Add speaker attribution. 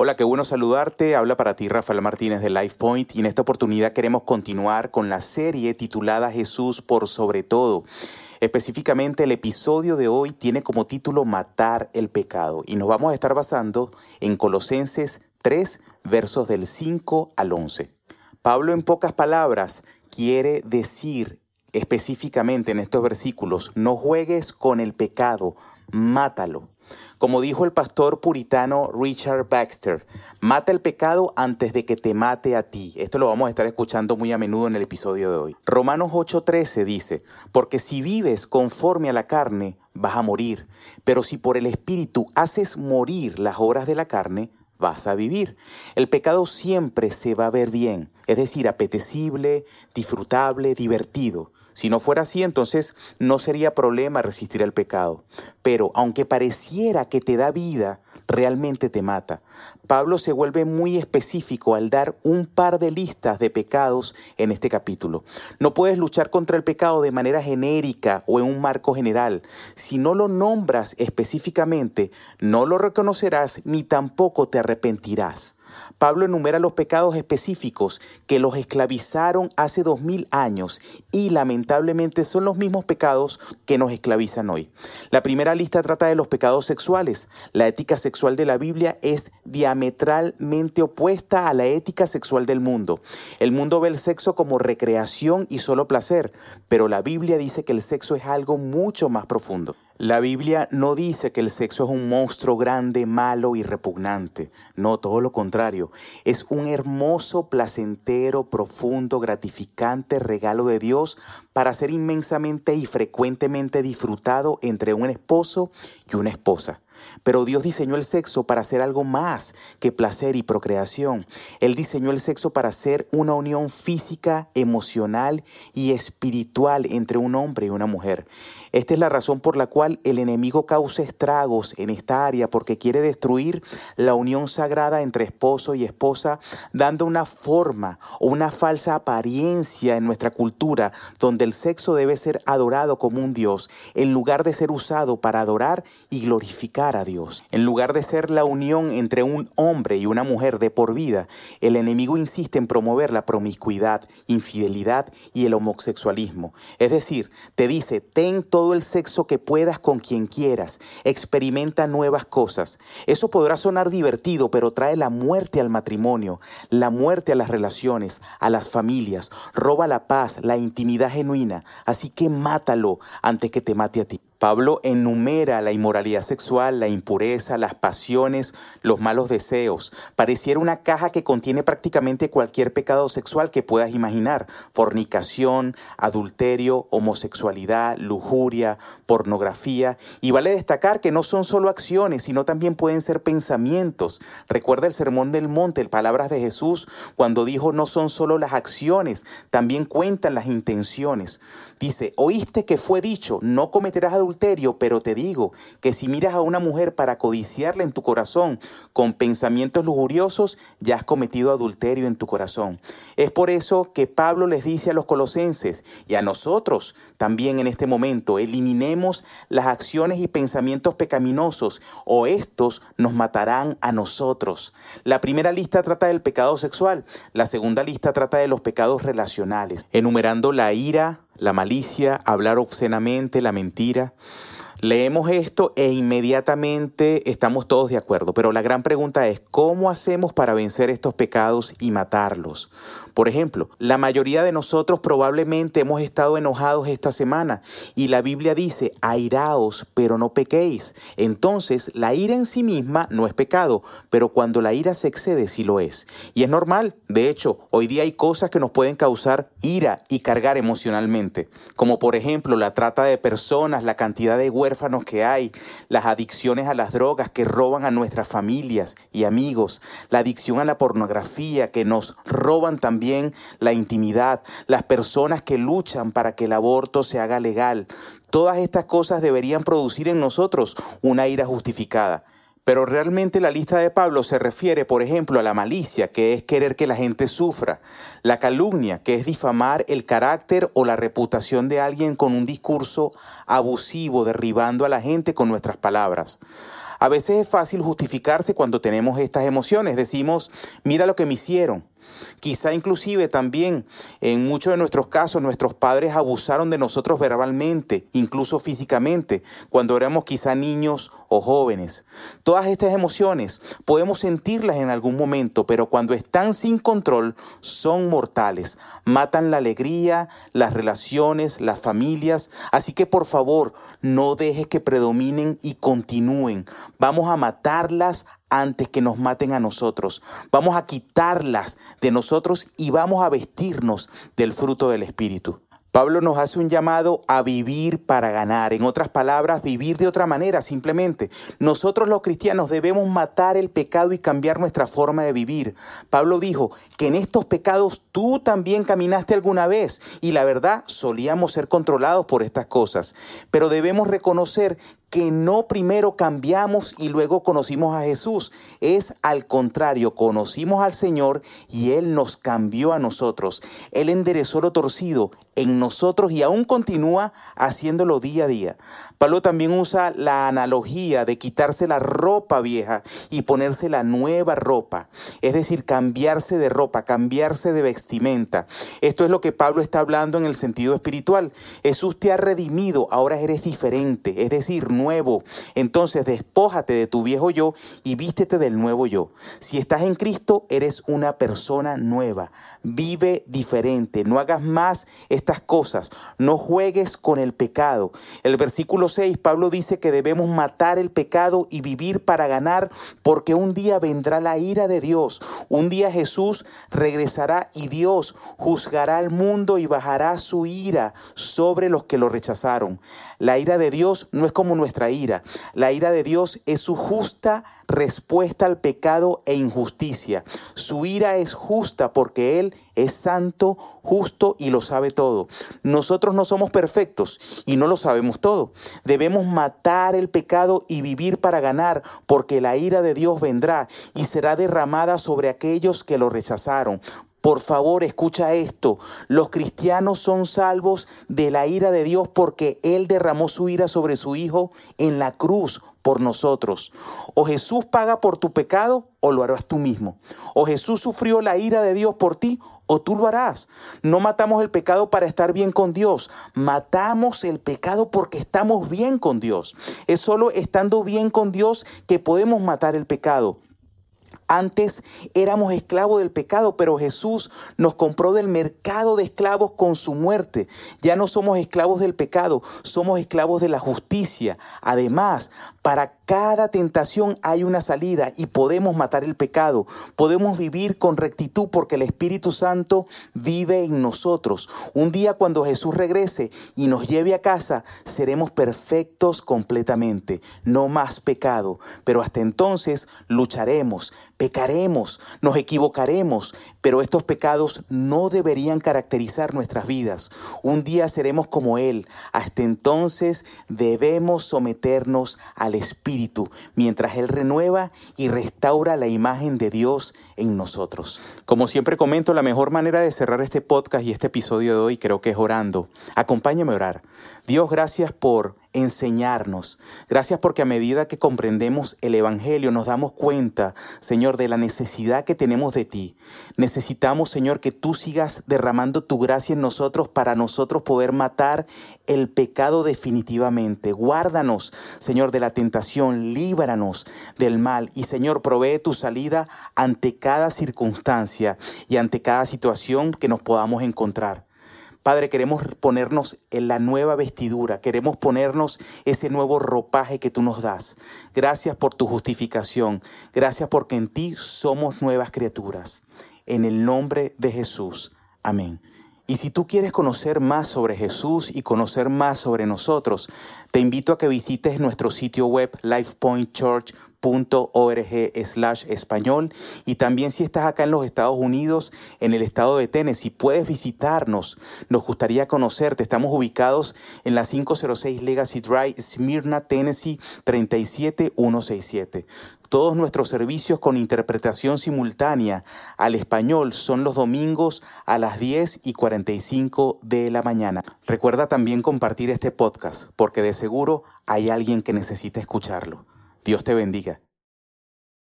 Speaker 1: Hola, qué bueno saludarte. Habla para ti Rafael Martínez de LifePoint y en esta oportunidad queremos continuar con la serie titulada Jesús por sobre todo. Específicamente el episodio de hoy tiene como título Matar el pecado y nos vamos a estar basando en Colosenses 3 versos del 5 al 11. Pablo en pocas palabras quiere decir específicamente en estos versículos, no juegues con el pecado, mátalo. Como dijo el pastor puritano Richard Baxter, mata el pecado antes de que te mate a ti. Esto lo vamos a estar escuchando muy a menudo en el episodio de hoy. Romanos 8:13 dice, porque si vives conforme a la carne, vas a morir, pero si por el Espíritu haces morir las obras de la carne, vas a vivir. El pecado siempre se va a ver bien, es decir, apetecible, disfrutable, divertido. Si no fuera así, entonces no sería problema resistir el pecado. Pero aunque pareciera que te da vida, realmente te mata. Pablo se vuelve muy específico al dar un par de listas de pecados en este capítulo. No puedes luchar contra el pecado de manera genérica o en un marco general. Si no lo nombras específicamente, no lo reconocerás ni tampoco te arrepentirás. Pablo enumera los pecados específicos que los esclavizaron hace dos mil años y lamentablemente son los mismos pecados que nos esclavizan hoy. La primera lista trata de los pecados sexuales. La ética sexual de la Biblia es diametralmente opuesta a la ética sexual del mundo. El mundo ve el sexo como recreación y solo placer, pero la Biblia dice que el sexo es algo mucho más profundo. La Biblia no dice que el sexo es un monstruo grande, malo y repugnante. No, todo lo contrario. Es un hermoso, placentero, profundo, gratificante regalo de Dios para ser inmensamente y frecuentemente disfrutado entre un esposo y una esposa. Pero Dios diseñó el sexo para ser algo más que placer y procreación. Él diseñó el sexo para ser una unión física, emocional y espiritual entre un hombre y una mujer. Esta es la razón por la cual el enemigo causa estragos en esta área porque quiere destruir la unión sagrada entre esposo y esposa, dando una forma o una falsa apariencia en nuestra cultura donde el sexo debe ser adorado como un Dios en lugar de ser usado para adorar y glorificar a Dios. En lugar de ser la unión entre un hombre y una mujer de por vida, el enemigo insiste en promover la promiscuidad, infidelidad y el homosexualismo. Es decir, te dice, ten todo el sexo que puedas con quien quieras, experimenta nuevas cosas. Eso podrá sonar divertido, pero trae la muerte al matrimonio, la muerte a las relaciones, a las familias, roba la paz, la intimidad genuina. Así que mátalo antes que te mate a ti. Pablo enumera la inmoralidad sexual, la impureza, las pasiones, los malos deseos. Pareciera una caja que contiene prácticamente cualquier pecado sexual que puedas imaginar. Fornicación, adulterio, homosexualidad, lujuria, pornografía. Y vale destacar que no son solo acciones, sino también pueden ser pensamientos. Recuerda el sermón del monte, el palabras de Jesús, cuando dijo no son solo las acciones, también cuentan las intenciones. Dice, oíste que fue dicho, no cometerás adulterio pero te digo que si miras a una mujer para codiciarla en tu corazón con pensamientos lujuriosos, ya has cometido adulterio en tu corazón. Es por eso que Pablo les dice a los colosenses y a nosotros también en este momento, eliminemos las acciones y pensamientos pecaminosos o estos nos matarán a nosotros. La primera lista trata del pecado sexual, la segunda lista trata de los pecados relacionales, enumerando la ira, la malicia, hablar obscenamente, la mentira. Leemos esto e inmediatamente estamos todos de acuerdo, pero la gran pregunta es, ¿cómo hacemos para vencer estos pecados y matarlos? Por ejemplo, la mayoría de nosotros probablemente hemos estado enojados esta semana y la Biblia dice, airaos, pero no pequéis. Entonces, la ira en sí misma no es pecado, pero cuando la ira se excede sí lo es. Y es normal, de hecho, hoy día hay cosas que nos pueden causar ira y cargar emocionalmente, como por ejemplo la trata de personas, la cantidad de que hay, las adicciones a las drogas que roban a nuestras familias y amigos, la adicción a la pornografía que nos roban también la intimidad, las personas que luchan para que el aborto se haga legal. Todas estas cosas deberían producir en nosotros una ira justificada. Pero realmente la lista de Pablo se refiere, por ejemplo, a la malicia, que es querer que la gente sufra, la calumnia, que es difamar el carácter o la reputación de alguien con un discurso abusivo, derribando a la gente con nuestras palabras. A veces es fácil justificarse cuando tenemos estas emociones. Decimos, mira lo que me hicieron. Quizá inclusive también en muchos de nuestros casos nuestros padres abusaron de nosotros verbalmente, incluso físicamente, cuando éramos quizá niños o jóvenes. Todas estas emociones podemos sentirlas en algún momento, pero cuando están sin control son mortales. Matan la alegría, las relaciones, las familias. Así que por favor, no dejes que predominen y continúen. Vamos a matarlas antes que nos maten a nosotros. Vamos a quitarlas de nosotros y vamos a vestirnos del fruto del Espíritu. Pablo nos hace un llamado a vivir para ganar, en otras palabras, vivir de otra manera simplemente. Nosotros los cristianos debemos matar el pecado y cambiar nuestra forma de vivir. Pablo dijo que en estos pecados tú también caminaste alguna vez y la verdad solíamos ser controlados por estas cosas, pero debemos reconocer que no primero cambiamos y luego conocimos a Jesús. Es al contrario, conocimos al Señor y Él nos cambió a nosotros. Él enderezó lo torcido en nosotros y aún continúa haciéndolo día a día. Pablo también usa la analogía de quitarse la ropa vieja y ponerse la nueva ropa. Es decir, cambiarse de ropa, cambiarse de vestimenta. Esto es lo que Pablo está hablando en el sentido espiritual. Jesús te ha redimido, ahora eres diferente. Es decir, nuevo. Entonces despójate de tu viejo yo y vístete del nuevo yo. Si estás en Cristo, eres una persona nueva. Vive diferente. No hagas más estas cosas. No juegues con el pecado. El versículo 6, Pablo dice que debemos matar el pecado y vivir para ganar, porque un día vendrá la ira de Dios. Un día Jesús regresará y Dios juzgará al mundo y bajará su ira sobre los que lo rechazaron. La ira de Dios no es como nuestra nuestra ira. La ira de Dios es su justa respuesta al pecado e injusticia. Su ira es justa porque Él es santo, justo y lo sabe todo. Nosotros no somos perfectos y no lo sabemos todo. Debemos matar el pecado y vivir para ganar, porque la ira de Dios vendrá y será derramada sobre aquellos que lo rechazaron. Por favor, escucha esto. Los cristianos son salvos de la ira de Dios porque Él derramó su ira sobre su Hijo en la cruz por nosotros. O Jesús paga por tu pecado o lo harás tú mismo. O Jesús sufrió la ira de Dios por ti o tú lo harás. No matamos el pecado para estar bien con Dios. Matamos el pecado porque estamos bien con Dios. Es solo estando bien con Dios que podemos matar el pecado. Antes éramos esclavos del pecado, pero Jesús nos compró del mercado de esclavos con su muerte. Ya no somos esclavos del pecado, somos esclavos de la justicia. Además, para cada tentación hay una salida y podemos matar el pecado. Podemos vivir con rectitud porque el Espíritu Santo vive en nosotros. Un día cuando Jesús regrese y nos lleve a casa, seremos perfectos completamente. No más pecado. Pero hasta entonces lucharemos Pecaremos, nos equivocaremos, pero estos pecados no deberían caracterizar nuestras vidas. Un día seremos como Él. Hasta entonces debemos someternos al Espíritu, mientras Él renueva y restaura la imagen de Dios en nosotros. Como siempre comento, la mejor manera de cerrar este podcast y este episodio de hoy creo que es orando. Acompáñame a orar. Dios, gracias por enseñarnos. Gracias porque a medida que comprendemos el Evangelio nos damos cuenta, Señor, de la necesidad que tenemos de ti. Necesitamos, Señor, que tú sigas derramando tu gracia en nosotros para nosotros poder matar el pecado definitivamente. Guárdanos, Señor, de la tentación, líbranos del mal y, Señor, provee tu salida ante cada circunstancia y ante cada situación que nos podamos encontrar. Padre, queremos ponernos en la nueva vestidura, queremos ponernos ese nuevo ropaje que tú nos das. Gracias por tu justificación, gracias porque en ti somos nuevas criaturas. En el nombre de Jesús. Amén. Y si tú quieres conocer más sobre Jesús y conocer más sobre nosotros, te invito a que visites nuestro sitio web lifepointchurch.com slash español y también si estás acá en los Estados Unidos, en el estado de Tennessee, puedes visitarnos. Nos gustaría conocerte. Estamos ubicados en la 506 Legacy Drive, Smyrna, Tennessee 37167. Todos nuestros servicios con interpretación simultánea al español son los domingos a las 10 y 45 de la mañana. Recuerda también compartir este podcast porque de seguro hay alguien que necesita escucharlo. Dios te bendiga.